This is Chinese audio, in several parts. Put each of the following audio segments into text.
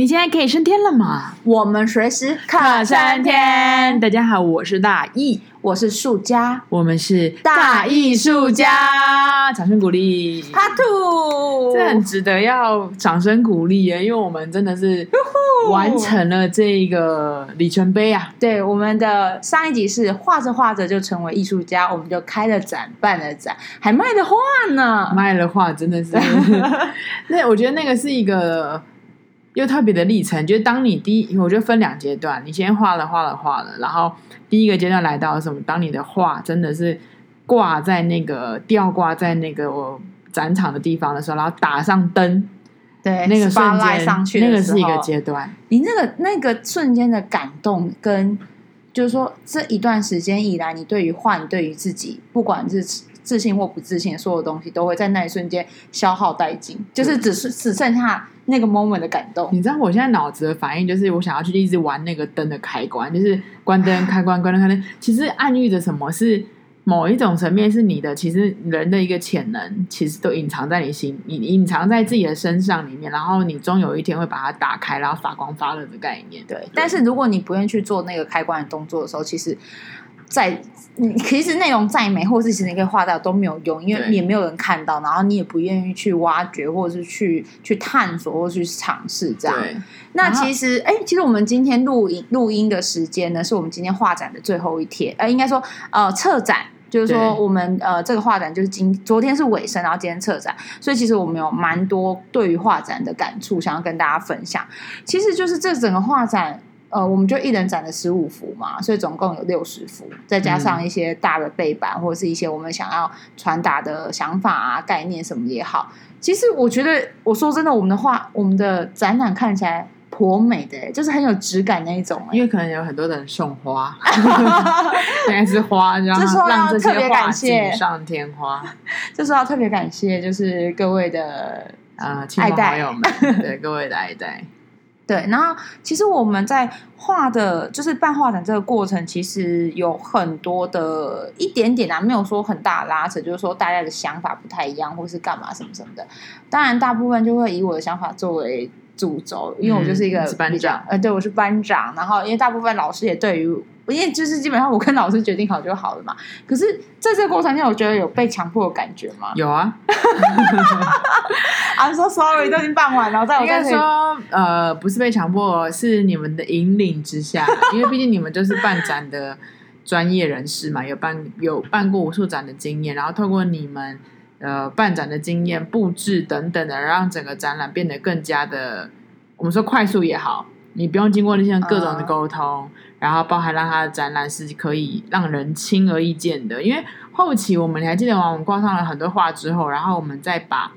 你现在可以升天了吗？我们随时可升天。大家好，我是大艺，我是树家，我们是大艺术家。掌声鼓励。Part Two，这很值得要掌声鼓励耶，因为我们真的是完成了这个里程碑啊！对，我们的上一集是画着画着就成为艺术家，我们就开了展，办了展，还卖了画呢，卖了画真的是。那我觉得那个是一个。又特别的历程，就是当你第一，我觉得分两阶段，你先画了画了画了，然后第一个阶段来到什么？当你的画真的是挂在那个吊挂在那个我展场的地方的时候，然后打上灯，对，那个瞬间上去，那个是一个阶段。你那个那个瞬间的感动，跟就是说这一段时间以来，你对于画，你对于自己，不管是。自信或不自信，所有东西都会在那一瞬间消耗殆尽，就是只是只剩下那个 moment 的感动。你知道我现在脑子的反应就是，我想要去一直玩那个灯的开关，就是关灯、开关、关灯、开灯。其实暗喻着什么？是某一种层面，是你的其实人的一个潜能，其实都隐藏在你心，你隐藏在自己的身上里面，然后你终有一天会把它打开，然后发光发热的概念。对，对，但是如果你不愿意去做那个开关的动作的时候，其实。在你其实内容再美，或是其实你可以画到都没有用，因为也没有人看到，然后你也不愿意去挖掘，或者是去去探索，或去尝试这样。那其实，哎，其实我们今天录音录音的时间呢，是我们今天画展的最后一天，呃，应该说，呃，策展，就是说我们呃这个画展就是今昨天是尾声，然后今天策展，所以其实我们有蛮多对于画展的感触想要跟大家分享。其实就是这整个画展。呃，我们就一人展了十五幅嘛，所以总共有六十幅，再加上一些大的背板，嗯、或者是一些我们想要传达的想法啊、概念什么也好。其实我觉得，我说真的，我们的画，我们的展览看起来颇美的，就是很有质感那一种。因为可能有很多人送花，应该是花，然后让这些画锦上添花。这时候要特别感谢，就是各位的呃亲朋好友们，对各位的爱戴。对，然后其实我们在画的，就是办画展这个过程，其实有很多的一点点啊，没有说很大的拉扯，就是说大家的想法不太一样，或是干嘛什么什么的。当然，大部分就会以我的想法作为主轴，因为我就是一个、班长，呃，对，我是班长。然后，因为大部分老师也对于。因为就是基本上我跟老师决定好就好了嘛。可是在这个过程中，我觉得有被强迫的感觉吗？有啊。I'm so sorry，都已经办完了。在我在说，呃，不是被强迫，是你们的引领之下。因为毕竟你们就是办展的专业人士嘛，有办有办过无数展的经验，然后透过你们呃办展的经验、布置等等的，让整个展览变得更加的，我们说快速也好。你不用经过那些各种的沟通，嗯、然后包含让他的展览是可以让人轻而易见的。因为后期我们你还记得吗？我们挂上了很多画之后，然后我们再把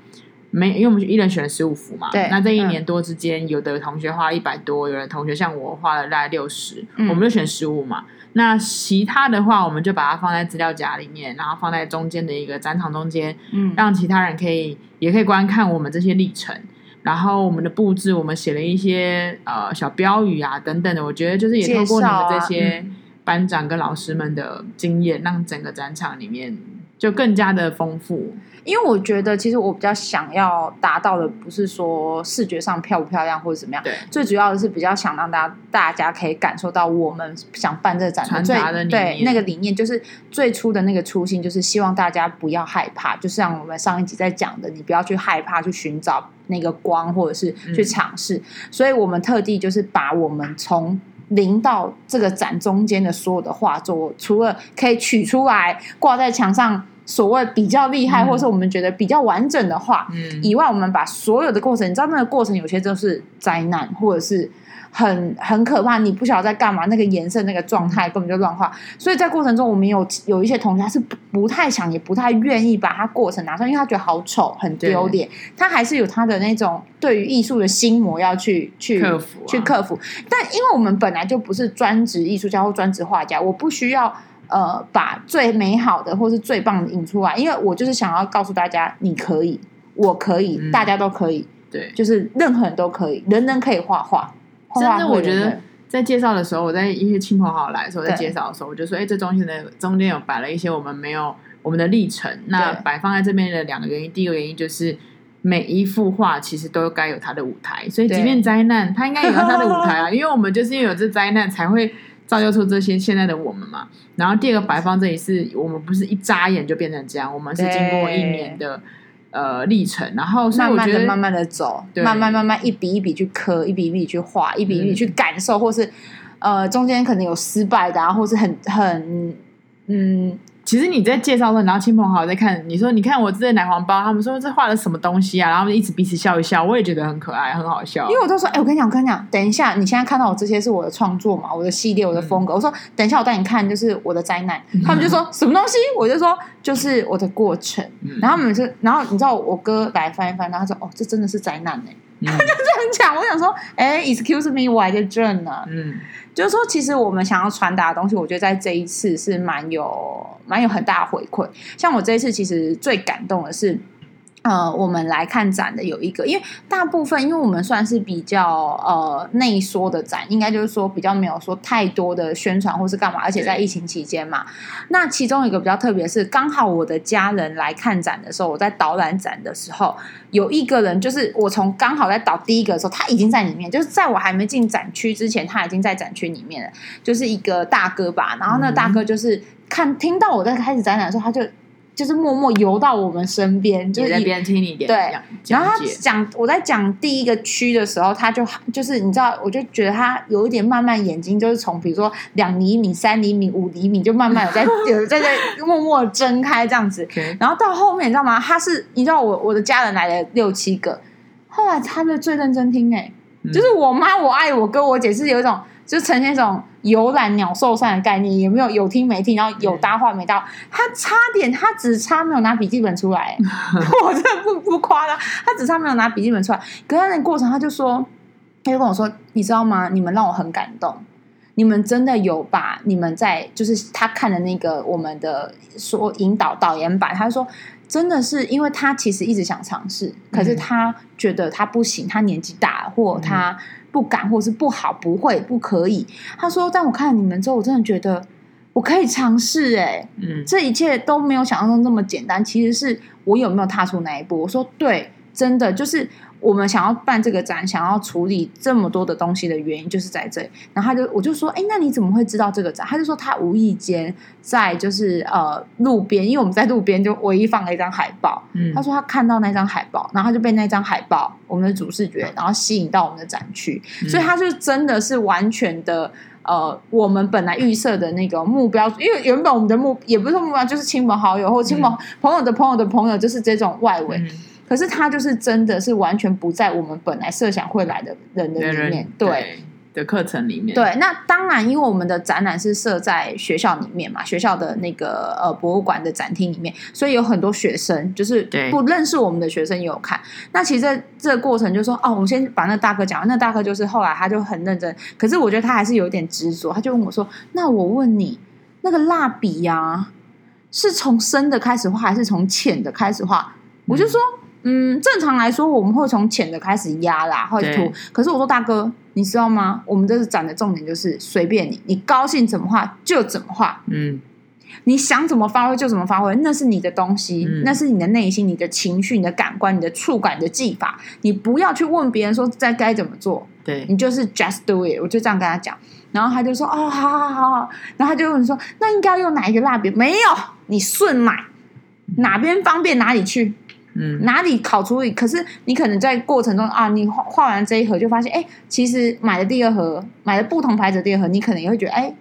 没，因为我们一人选了十五幅嘛。对。那这一年多之间，嗯、有的同学花一百多，有的同学像我花了大概六十，嗯，我们就选十五嘛。那其他的话，我们就把它放在资料夹里面，然后放在中间的一个展场中间，嗯，让其他人可以也可以观看我们这些历程。然后我们的布置，我们写了一些呃小标语啊等等的，我觉得就是也透过你们这些班长跟老师们的经验，让整个展场里面就更加的丰富。因为我觉得，其实我比较想要达到的，不是说视觉上漂不漂亮或者怎么样，对，最主要的是比较想让大家大家可以感受到我们想办这个展的传达的对那个理念，就是最初的那个初心，就是希望大家不要害怕，就像我们上一集在讲的，你不要去害怕去寻找那个光，或者是去尝试。嗯、所以我们特地就是把我们从零到这个展中间的所有的画作，除了可以取出来挂在墙上。所谓比较厉害，或者是我们觉得比较完整的话，嗯，以外，我们把所有的过程，你知道那个过程有些就是灾难，或者是很很可怕，你不晓得在干嘛，那个颜色、那个状态根本就乱画。所以在过程中，我们有有一些同学他是不不太想，也不太愿意把他过程拿出来，因为他觉得好丑、很丢脸。他还是有他的那种对于艺术的心魔要去去克服、啊、去克服。但因为我们本来就不是专职艺术家或专职画家，我不需要。呃，把最美好的或是最棒的引出来，因为我就是想要告诉大家，你可以，我可以，嗯、大家都可以，对，就是任何人都可以，人人可以画画。甚至我觉得在介绍的时候，我在一些亲朋好友来的时候，在介绍的时候，我就说，哎，这中间的中间有摆了一些我们没有我们的历程，那摆放在这边的两个原因，第一个原因就是。每一幅画其实都该有它的舞台，所以即便灾难，它应该有它的舞台啊，因为我们就是因为有这灾难才会造就出这些现在的我们嘛。然后第二个摆放这里是我们不是一眨眼就变成这样，我们是经过一年的呃历程，然后所以我觉得慢慢的、慢慢的走，慢慢慢慢一笔一笔去刻，一笔一笔去画，一笔一笔去感受，嗯、或是呃中间可能有失败的啊，或是很很嗯。其实你在介绍的时候，然后亲朋好友在看，你说你看我这奶黄包，他们说这画的什么东西啊？然后一直彼此笑一笑，我也觉得很可爱，很好笑。因为我都说，哎，我跟你讲，我跟你讲，等一下，你现在看到我这些是我的创作嘛，我的系列，我的风格。嗯、我说，等一下我带你看，就是我的灾难。嗯、他们就说什么东西？我就说，就是我的过程。嗯、然后他们就，然后你知道我哥来翻一翻，然后他说，哦，这真的是灾难呢。嗯、他就是很讲，我想说，哎，excuse me，我还在这呢。嗯。就是说，其实我们想要传达的东西，我觉得在这一次是蛮有、蛮有很大的回馈。像我这一次，其实最感动的是。呃，我们来看展的有一个，因为大部分，因为我们算是比较呃内缩的展，应该就是说比较没有说太多的宣传或是干嘛，而且在疫情期间嘛。那其中一个比较特别是，刚好我的家人来看展的时候，我在导览展的时候，有一个人就是我从刚好在导第一个的时候，他已经在里面，就是在我还没进展区之前，他已经在展区里面了，就是一个大哥吧。然后那大哥就是看听到我在开始展览的时候，他就。就是默默游到我们身边，就是在边听你点对。然后他讲，我在讲第一个区的时候，他就就是你知道，我就觉得他有一点慢慢眼睛就是从比如说两厘米、三厘米、五厘米，就慢慢有在 有在在默默睁开这样子。然后到后面你知道吗？他是你知道我我的家人来了六七个，后来他们最认真听哎、欸，嗯、就是我妈、我爱我哥、我姐是有一种。就呈现一种游览鸟兽散的概念，有没有有听没听，然后有搭话没搭？他差点，他只差没有拿笔记本出来，我真的不不夸张，他只差没有拿笔记本出来。可是他那个过程，他就说，他就跟我说，你知道吗？你们让我很感动，你们真的有把你们在就是他看的那个我们的说引导导演版，他说真的是因为他其实一直想尝试，可是他觉得他不行，他年纪大，或他。嗯不敢，或是不好，不会，不可以。他说：“但我看了你们之后，我真的觉得我可以尝试。哎，嗯，这一切都没有想象中那么简单。其实是我有没有踏出那一步？”我说：“对，真的就是。”我们想要办这个展，想要处理这么多的东西的原因就是在这里。然后他就我就说，哎，那你怎么会知道这个展？他就说他无意间在就是呃路边，因为我们在路边就唯一放了一张海报。嗯，他说他看到那张海报，然后他就被那张海报我们的主视觉，然后吸引到我们的展区。嗯，所以他就真的是完全的呃，我们本来预设的那个目标，因为原本我们的目也不是目标，就是亲朋好友或亲朋、嗯、朋友的朋友的朋友，就是这种外围。嗯可是他就是真的是完全不在我们本来设想会来的人的里面，对的课程里面。对，那当然，因为我们的展览是设在学校里面嘛，学校的那个呃博物馆的展厅里面，所以有很多学生就是不认识我们的学生也有看。那其实这这个过程就是说，哦，我们先把那大哥讲完。那大哥就是后来他就很认真，可是我觉得他还是有点执着，他就问我说：“那我问你，那个蜡笔呀，是从深的开始画，还是从浅的开始画？”我就说。嗯，正常来说，我们会从浅的开始压啦，或者涂。可是我说大哥，你知道吗？我们这次展的重点就是随便你，你高兴怎么画就怎么画。嗯，你想怎么发挥就怎么发挥，那是你的东西，嗯、那是你的内心、你的情绪、你的感官、你的触感、你的技法。你不要去问别人说在该怎么做，对你就是 just do it。我就这样跟他讲，然后他就说哦，好好好好。然后他就问说，那应该要用哪一个蜡笔？没有，你顺买，哪边方便哪里去。嗯，哪里考处理？可是你可能在过程中啊，你画画完这一盒就发现，哎，其实买的第二盒，买了不同牌子的第二盒，你可能也会觉得，哎，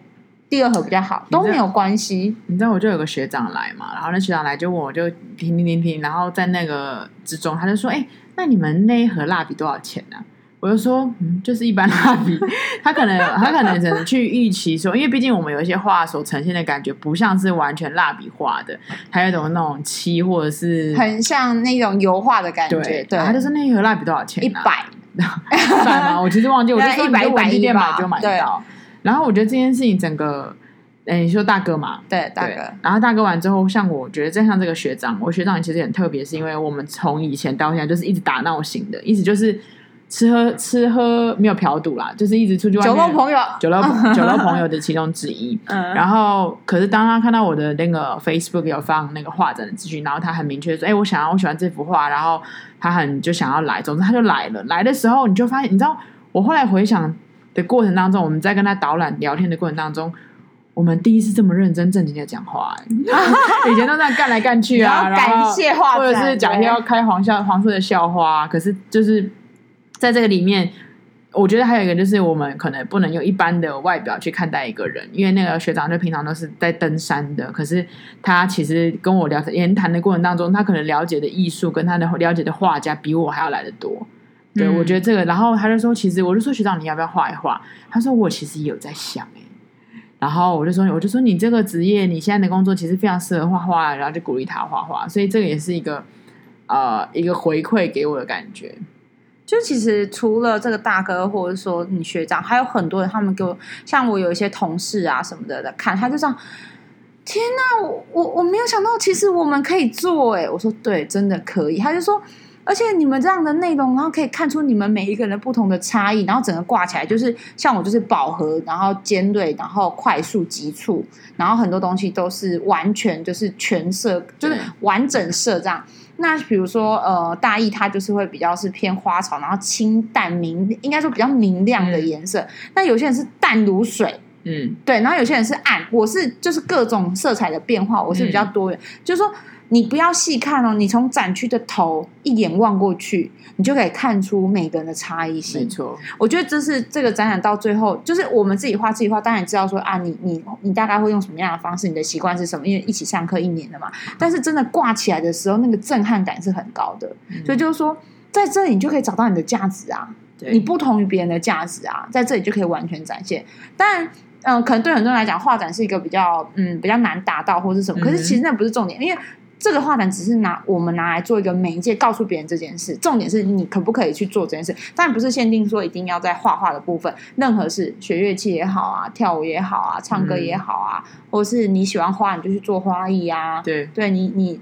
第二盒比较好，都没有关系。你知道，我就有个学长来嘛，然后那学长来就问我就停停停停，然后在那个之中，他就说，哎，那你们那一盒蜡笔多少钱呢？我就说，嗯，就是一般蜡笔，他可能他可能只能去预期说，因为毕竟我们有一些画所呈现的感觉，不像是完全蜡笔画的，还有一种那种漆或者是很像那种油画的感觉。对，对他就是那一盒蜡笔多少钱？一百，一百吗？我其实忘记，我就说 一百，一百店买就买到。然后我觉得这件事情整个，哎，你说大哥嘛，对大哥。然后大哥完之后，像我觉得，正像这个学长，我学长其实很特别，是因为我们从以前到现在就是一直打闹型的，意思就是。吃喝吃喝没有嫖赌啦，就是一直出去外面。酒肉朋友，酒肉 酒肉朋友的其中之一。嗯，然后可是当他看到我的那个 Facebook 有放那个画展的资讯，然后他很明确说：“哎，我想要，我喜欢这幅画。”然后他很就想要来，总之他就来了。来的时候你就发现，你知道，我后来回想的过程当中，我们在跟他导览聊天的过程当中。我们第一次这么认真正经的讲话，以前都这样干来干去啊，然后或者是讲一些要开黄笑、黄色的笑话。可是就是在这个里面，我觉得还有一个就是，我们可能不能用一般的外表去看待一个人，因为那个学长就平常都是在登山的，可是他其实跟我聊言谈的过程当中，他可能了解的艺术跟他的了解的画家比我还要来得多。对，嗯、我觉得这个，然后他就说，其实我就说学长，你要不要画一画？他说我其实也有在想哎。然后我就说，我就说你这个职业，你现在的工作其实非常适合画画，然后就鼓励他画画，所以这个也是一个呃一个回馈给我的感觉。就其实除了这个大哥，或者说你学长，还有很多人，他们给我像我有一些同事啊什么的的看，他就这样，天哪，我我我没有想到，其实我们可以做哎，我说对，真的可以，他就说。而且你们这样的内容，然后可以看出你们每一个人不同的差异，然后整个挂起来就是像我就是饱和，然后尖锐，然后快速急促，然后很多东西都是完全就是全色，就是完整色这样。那比如说呃，大意它就是会比较是偏花草，然后清淡明，应该说比较明亮的颜色。那有些人是淡如水，嗯，对，然后有些人是暗，我是就是各种色彩的变化，我是比较多元，就是说。你不要细看哦，你从展区的头一眼望过去，你就可以看出每个人的差异性。没错，我觉得这是这个展览到最后，就是我们自己画自己画，当然知道说啊，你你你大概会用什么样的方式，你的习惯是什么，因为一起上课一年了嘛。但是真的挂起来的时候，那个震撼感是很高的。嗯、所以就是说，在这里你就可以找到你的价值啊，对你不同于别人的价值啊，在这里就可以完全展现。但嗯、呃，可能对很多人来讲，画展是一个比较嗯比较难达到或是什么，可是其实那不是重点，因为。这个画展只是拿我们拿来做一个媒介，告诉别人这件事。重点是你可不可以去做这件事？当然不是限定说一定要在画画的部分，任何事，学乐器也好啊，跳舞也好啊，唱歌也好啊，嗯、或者是你喜欢花，你就去做花艺啊。对，对你你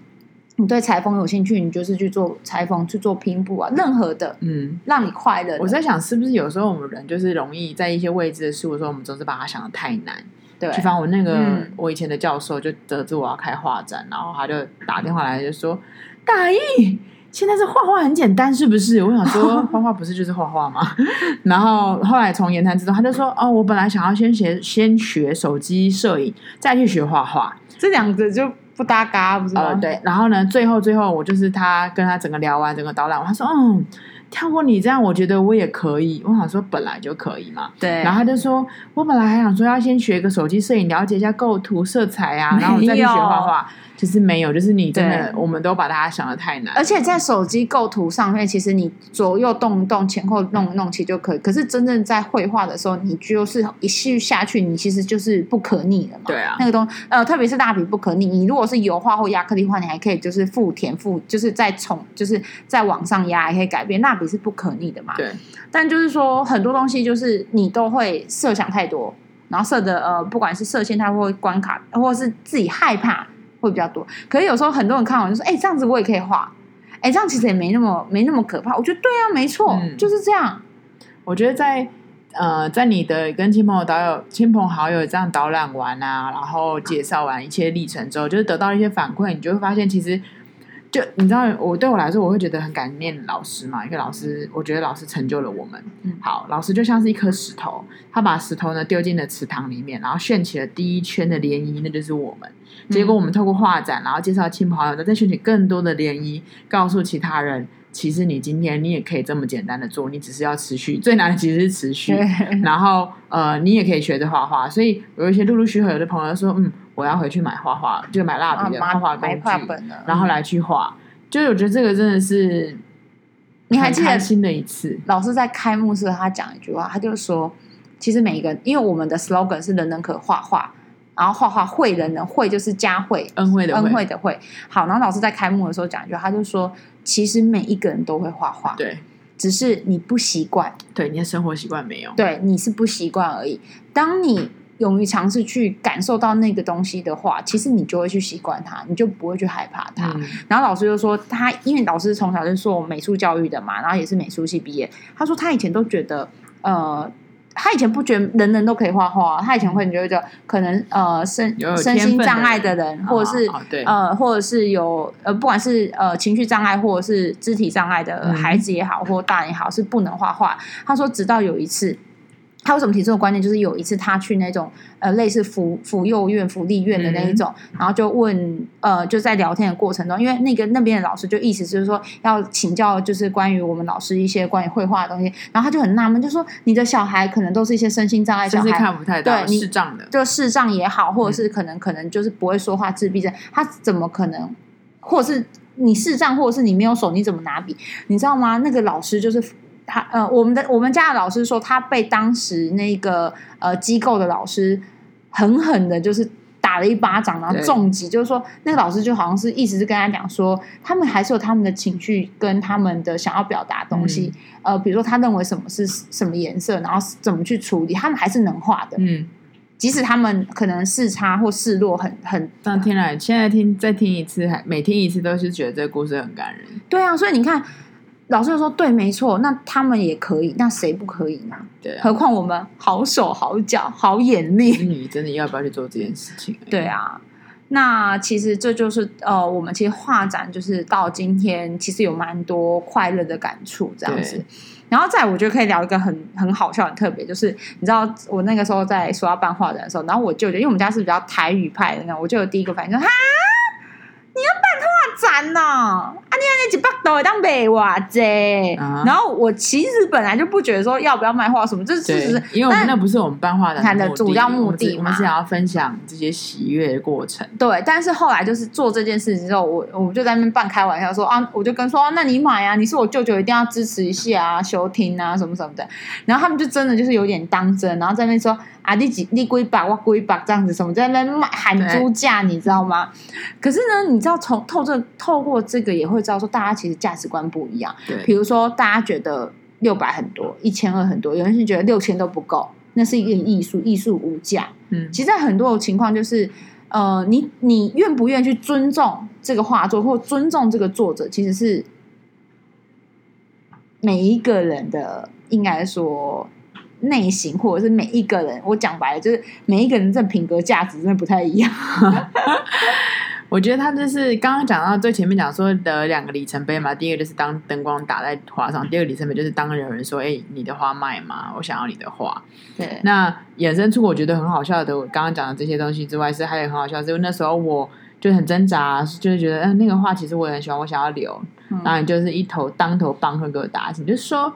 你对裁缝有兴趣，你就是去做裁缝，去做拼布啊，任何的，嗯，让你快乐。我在想，是不是有时候我们人就是容易在一些未知的事物的时候，我们总是把它想的太难。对，去访我那个、嗯、我以前的教授，就得知我要开画展，然后他就打电话来就说：“大义，现在是画画很简单，是不是？”我想说，画画不是就是画画吗？然后后来从言谈之中，他就说：“哦，我本来想要先学先学手机摄影，再去学画画，这两个就不搭嘎，不是吗？”呃，对。然后呢，最后最后我就是他跟他整个聊完整个导览，他说：“嗯。”跳过你这样，我觉得我也可以。我想说本来就可以嘛。对。然后他就说，我本来还想说要先学一个手机摄影，了解一下构图、色彩啊，然后再去学画画。其实没有，就是你真的，我们都把它想的太难。而且在手机构图上面，其实你左右动一动，前后弄一弄，其实就可以。可是真正在绘画的时候，你就是一续下去，你其实就是不可逆的嘛。对啊。那个东呃，特别是蜡笔不可逆。你如果是油画或亚克力画，你还可以就是复填复，就是再重，就是再往上压，也可以改变。蜡笔是不可逆的嘛。对。但就是说，很多东西就是你都会设想太多，然后设的呃，不管是设限，它会关卡，或者是自己害怕。会比较多，可是有时候很多人看完就说：“哎、欸，这样子我也可以画。”哎，这样其实也没那么没那么可怕。我觉得对啊，没错，嗯、就是这样。我觉得在呃，在你的跟亲朋友导友、亲朋好友这样导览完啊，然后介绍完一切历程之后，就是得到一些反馈，你就会发现其实。就你知道，我对我来说，我会觉得很感念老师嘛，因为老师，我觉得老师成就了我们。嗯，好，老师就像是一颗石头，他把石头呢丢进了池塘里面，然后掀起了第一圈的涟漪，那就是我们。结果我们透过画展，然后介绍亲朋好友，再掀起更多的涟漪，告诉其他人。其实你今天你也可以这么简单的做，你只是要持续。最难的其实是持续。然后呃，你也可以学着画画。所以有一些陆陆续续有的朋友说，嗯，我要回去买画画，就买蜡笔的画画工具，然后来去画。就是我觉得这个真的是，你还记得新的一次老师在开幕式他讲一句话，他就说，其实每一个因为我们的 slogan 是人人可画画。然后画画会人人会就是佳慧恩惠的恩惠的会。好，然后老师在开幕的时候讲一句，他就说，其实每一个人都会画画，对，只是你不习惯，对，你的生活习惯没有，对，你是不习惯而已。当你勇于尝试去感受到那个东西的话，其实你就会去习惯它，你就不会去害怕它。嗯、然后老师就说他，因为老师从小就是做美术教育的嘛，然后也是美术系毕业。他说他以前都觉得，呃，他以前不觉得人人都可以画画，他以前会觉得可能呃身身心障碍的人，或者是、呃或者是有呃不管是呃情绪障碍或者是肢体障碍的孩子也好，嗯、或大人也好，是不能画画。他说直到有一次。他为什么提这个观念？就是有一次他去那种呃类似福福幼院、福利院的那一种，嗯、然后就问呃就在聊天的过程中，因为那个那边的老师就意思就是说要请教，就是关于我们老师一些关于绘画的东西，然后他就很纳闷，就说你的小孩可能都是一些身心障碍，小孩看不太到，对，视障的，就视障也好，或者是可能可能就是不会说话、自闭症，他怎么可能，或者是你视障，或者是你没有手，你怎么拿笔？你知道吗？那个老师就是。他呃，我们的我们家的老师说，他被当时那个呃机构的老师狠狠的，就是打了一巴掌，然后重击，就是说那个老师就好像是一直是跟他讲说，他们还是有他们的情绪跟他们的想要表达的东西，嗯、呃，比如说他认为什么是什么颜色，然后怎么去处理，他们还是能画的，嗯，即使他们可能视差或视弱很很。当天来，现在听再听一次，还每听一次都是觉得这个故事很感人。对啊，所以你看。老师就说：“对，没错，那他们也可以，那谁不可以呢？对、啊，何况我们好手好脚好眼力，你真的要不要去做这件事情？对啊，那其实这就是呃，我们其实画展就是到今天，其实有蛮多快乐的感触这样子。然后再，我觉得可以聊一个很很好笑、很特别，就是你知道，我那个时候在说要办画展的时候，然后我舅舅，因为我们家是比较台语派的那种，我就有第一个反应说哈。”你要办画展呢？啊，你那几百都会当卖画啫。然后我其实本来就不觉得说要不要卖画什么，这只是因为我们那不是我们办画展的主要目的嘛，我们是想要分享这些喜悦的过程。对，但是后来就是做这件事情之后，我我们就在那边半开玩笑说啊，我就跟说、啊，那你买啊，你是我舅舅，一定要支持一下啊，收听啊，什么什么的。然后他们就真的就是有点当真，然后在那边说。啊，你几你几百我几百这样子，什么在那边卖喊猪价，你知道吗？可是呢，你知道从透这透过这个也会知道说，大家其实价值观不一样。对，比如说大家觉得六百很多，一千二很多，有人是觉得六千都不够，那是一个艺术，艺术无价。嗯，其实在很多的情况就是，呃，你你愿不愿意去尊重这个画作，或尊重这个作者，其实是每一个人的应该说。内心，或者是每一个人，我讲白了，就是每一个人这品格价值真的不太一样。我觉得他就是刚刚讲到最前面讲说的两个里程碑嘛，第一个就是当灯光打在花上，第二个里程碑就是当有人说：“哎、欸，你的花卖吗？我想要你的花。”对。那衍生出我觉得很好笑的，我刚刚讲的这些东西之外，是还有很好笑，就是那时候我就很挣扎，就是觉得嗯、呃，那个画其实我也很喜欢，我想要留。嗯、然后你就是一头当头棒喝给我打醒，就是说。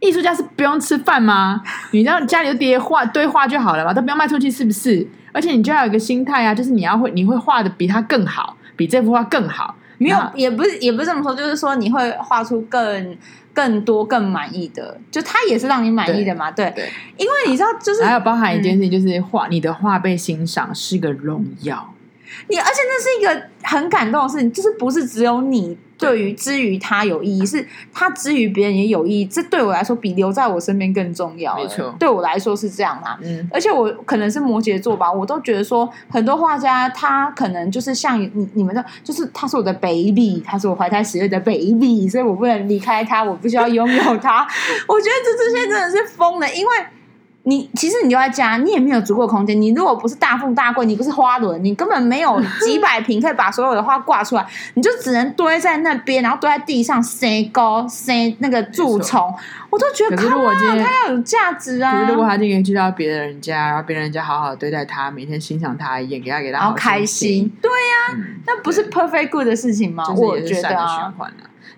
艺术家是不用吃饭吗？你知道家里就叠画堆画就好了嘛，都不用卖出去，是不是？而且你就要有一个心态啊，就是你要会，你会画的比他更好，比这幅画更好。没有，也不是，也不是这么说，就是说你会画出更更多、更满意的，就他也是让你满意的嘛。对，对对，因为你知道，就是还有包含一件事情，就是画、嗯、你的画被欣赏是个荣耀。你而且那是一个很感动的事情，就是不是只有你。对于之于他有意义，是他之于别人也有意义。这对我来说比留在我身边更重要。没错，对我来说是这样啦。嗯，而且我可能是摩羯座吧，我都觉得说很多画家他可能就是像你你们的，就是他是我的 baby，他是我怀胎十月的 baby，所以我不能离开他，我必须要拥有他。我觉得这这些真的是疯了，因为。你其实你就在家，你也没有足够的空间。你如果不是大富大贵，你不是花轮，你根本没有几百平可以把所有的花挂出来，你就只能堆在那边，然后堆在地上塞高塞那个蛀虫。我都觉得，可是如果今天它要有价值啊！可是如果他今天去到别的人家，然后别人家好好对待他，每天欣赏他一眼，给他给他好开心，对呀、啊，嗯、那不是 perfect good 的事情吗？就是我觉得啊。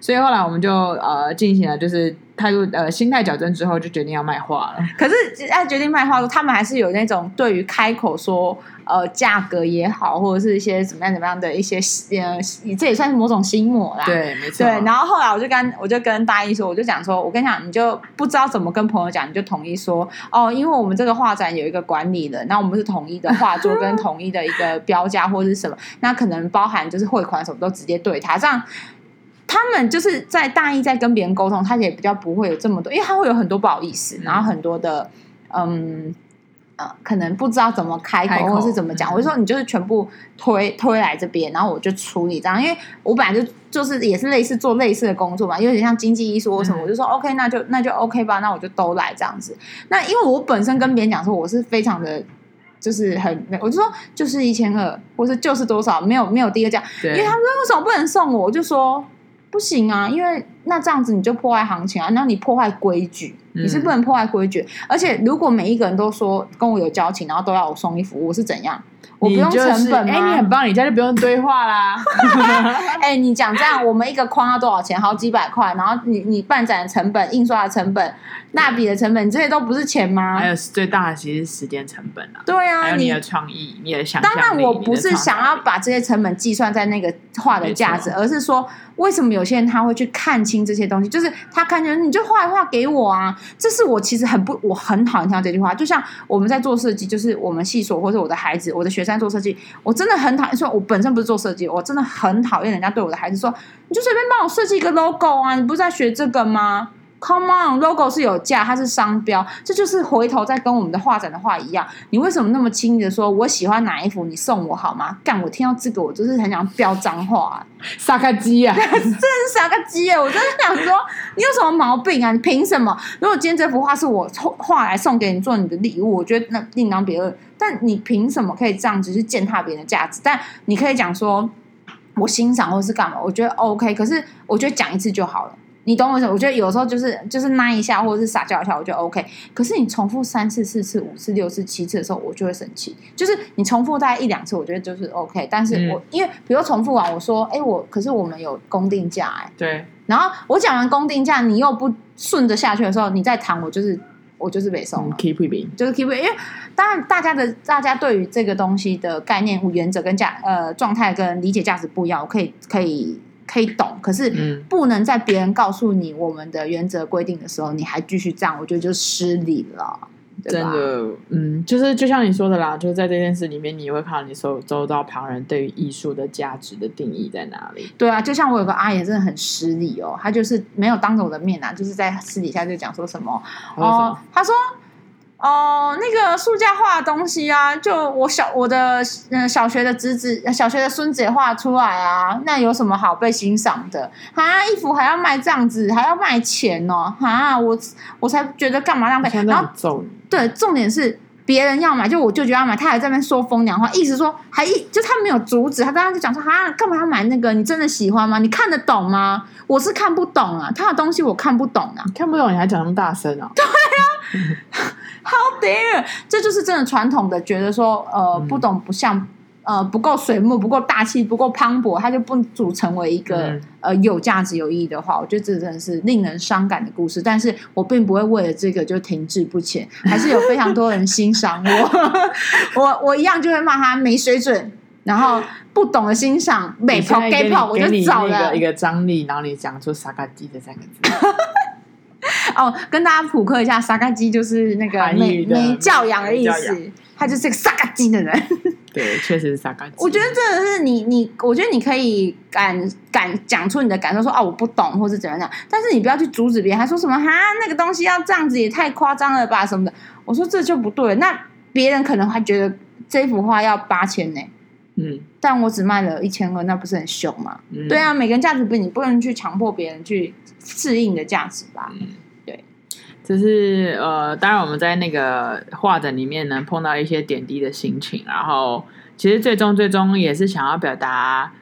所以后来我们就呃进行了，就是态度呃心态矫正之后，就决定要卖画了。可是在决定卖画他们还是有那种对于开口说呃价格也好，或者是一些怎么样怎么样的一些呃，这也算是某种心魔啦。对，没错。对，然后后来我就跟我就跟大一说，我就讲说，我跟你讲，你就不知道怎么跟朋友讲，你就统一说哦，因为我们这个画展有一个管理人，那我们是统一的画作跟统一的一个标价或者是什么，那可能包含就是汇款什么都直接对他这样。他们就是在大一在跟别人沟通，他也比较不会有这么多，因为他会有很多不好意思，然后很多的嗯呃，可能不知道怎么开口，开口或是怎么讲，我就说你就是全部推推来这边，然后我就处理这样，因为我本来就就是也是类似做类似的工作嘛，有点像经济艺术或什么，嗯、我就说 OK，那就那就 OK 吧，那我就都来这样子。那因为我本身跟别人讲说我是非常的，就是很，我就说就是一千二，或是就是多少，没有没有第二价，因为他们说为什么不能送我，我就说。不行啊，因为那这样子你就破坏行情啊，那你破坏规矩，你是不能破坏规矩。嗯、而且如果每一个人都说跟我有交情，然后都要我送衣服，我是怎样？我不用成本吗？哎、欸，你很棒，你家就不用堆话啦。哎、欸，你讲这样，我们一个框要多少钱？好几百块。然后你你办展的成本、印刷的成本、蜡笔的成本，这些都不是钱吗？还有最大的其实是时间成本啊。对啊，还有你的创意、你，你的想象。当然，我不是想要把这些成本计算在那个画的价值，而是说为什么有些人他会去看清这些东西？就是他看见你就画一画给我啊。这是我其实很不，我很讨厌听到这句话。就像我们在做设计，就是我们系所或者我的孩子、我的学生。做设计，我真的很讨厌说，我本身不是做设计，我真的很讨厌人家对我的孩子说，你就随便帮我设计一个 logo 啊，你不是在学这个吗？Come on，logo 是有价，它是商标，这就是回头再跟我们的画展的话一样。你为什么那么轻易的说，我喜欢哪一幅，你送我好吗？干，我听到这个，我就是很想飙脏话，啊，傻个鸡啊！真的是傻个鸡啊！我真的想说，你有什么毛病啊？你凭什么？如果今天这幅画是我画来送给你做你的礼物，我觉得那另当别论。但你凭什么可以这样子去践踏别人的价值？但你可以讲说，我欣赏或是干嘛？我觉得 OK。可是我觉得讲一次就好了。你懂我意思？我觉得有时候就是就是那一下，或者是撒娇一下，我觉得 OK。可是你重复三次、四次、五次、六次、七次的时候，我就会生气。就是你重复大概一两次，我觉得就是 OK。但是我、嗯、因为比如重复完，我说，哎，我可是我们有公定价，哎，对。然后我讲完公定价，你又不顺着下去的时候，你再谈，我就是我就是北宋、嗯、keep it，就是 keep it。因为当然大家的大家对于这个东西的概念、原则跟价呃状态跟理解价值不一样，我可以可以。可以懂，可是不能在别人告诉你我们的原则规定的时候，你还继续这样，我觉得就失礼了。真的，嗯，就是就像你说的啦，就是在这件事里面，你会看到你所周遭旁人对于艺术的价值的定义在哪里。对啊，就像我有个阿姨真的很失礼哦，她就是没有当着我的面啊，就是在私底下就讲说什么哦，她说。哦，那个塑胶画的东西啊，就我小我的嗯小学的侄子、小学的孙子也画出来啊，那有什么好被欣赏的啊？衣服还要卖这样子，还要卖钱哦啊！我我才觉得干嘛浪费。然后对，重点是别人要买，就我舅舅要买，他还在那边说风凉话，意思说还一就他没有阻止，他刚刚就讲说啊，干嘛要买那个？你真的喜欢吗？你看得懂吗？我是看不懂啊，他的东西我看不懂啊，看不懂你还讲那么大声啊？对啊。How dare！这就是真的传统的，觉得说，呃，不懂不像，呃，不够水木，不够大气，不够磅礴，它就不组成为一个、嗯、呃有价值、有意义的话。我觉得这真的是令人伤感的故事。但是我并不会为了这个就停滞不前，还是有非常多人欣赏我。我我一样就会骂他没水准，然后不懂得欣赏美泡 gay 泡，我就找了一个张力，然后你讲出“沙嘎鸡”的三个字。哦，跟大家普克一下，沙嘎鸡就是那个没没教养的意思，他就是这个撒嘎鸡的人。对，确实是撒嘎鸡。我觉得真的是你你，我觉得你可以敢敢讲出你的感受，说啊我不懂，或是怎样讲，但是你不要去阻止别人，还说什么哈那个东西要这样子也太夸张了吧什么的。我说这就不对，那别人可能还觉得这幅画要八千呢，嗯，但我只卖了一千二，那不是很凶吗？嗯、对啊，每个人价值不你不能去强迫别人去适应你的价值吧。嗯就是呃，当然我们在那个画展里面能，碰到一些点滴的心情，然后其实最终最终也是想要表达，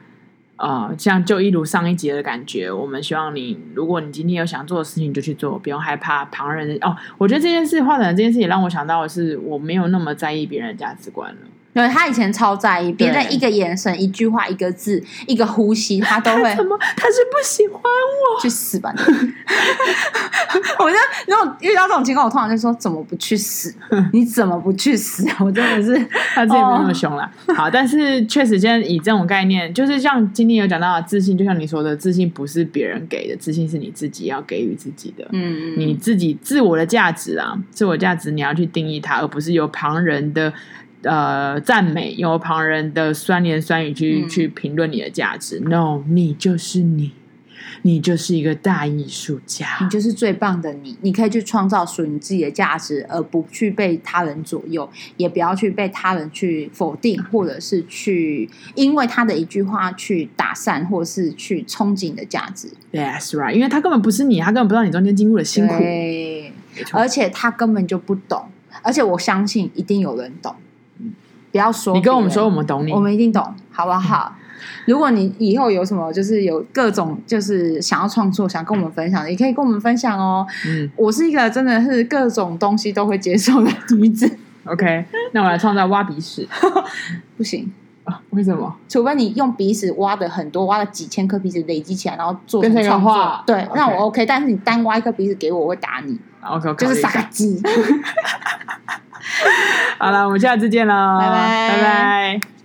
呃，像就一如上一集的感觉，我们希望你，如果你今天有想做的事情，就去做，不用害怕旁人哦。我觉得这件事画展这件事也让我想到的是，我没有那么在意别人的价值观了。对，他以前超在意别人一个眼神、一句话、一个字、一个呼吸，他都会。他怎么？他是不喜欢我？去死吧你！我觉得如果遇到这种情况，我通常就说：怎么不去死？你怎么不去死？我真的是他自己没那么凶了。Oh. 好，但是确实，现在以这种概念，就是像今天有讲到的自信，就像你说的，自信不是别人给的，自信是你自己要给予自己的。嗯，你自己自我的价值啊，自我价值你要去定义它，而不是由旁人的。呃，赞美由旁人的酸言酸语去、嗯、去评论你的价值，No，你就是你，你就是一个大艺术家，你就是最棒的你。你可以去创造属于你自己的价值，而不去被他人左右，也不要去被他人去否定，或者是去因为他的一句话去打散，或是去冲击你的价值。That's right，因为他根本不是你，他根本不知道你中间经过的辛苦，对，而且他根本就不懂，而且我相信一定有人懂。不要说，你跟我们说，我们懂你，我们一定懂，好不好？嗯如果你以后有什么，就是有各种，就是想要创作，想跟我们分享的，也可以跟我们分享哦。嗯，我是一个真的是各种东西都会接受的女子。OK，那我来创造挖鼻屎，不行啊？为什么？除非你用鼻屎挖的很多，挖了几千颗鼻屎累积起来，然后做成创作。对，那我 OK。但是你单挖一颗鼻屎给我，我会打你。OK，就是傻鸡。好了，我们下次见喽，拜拜，拜拜。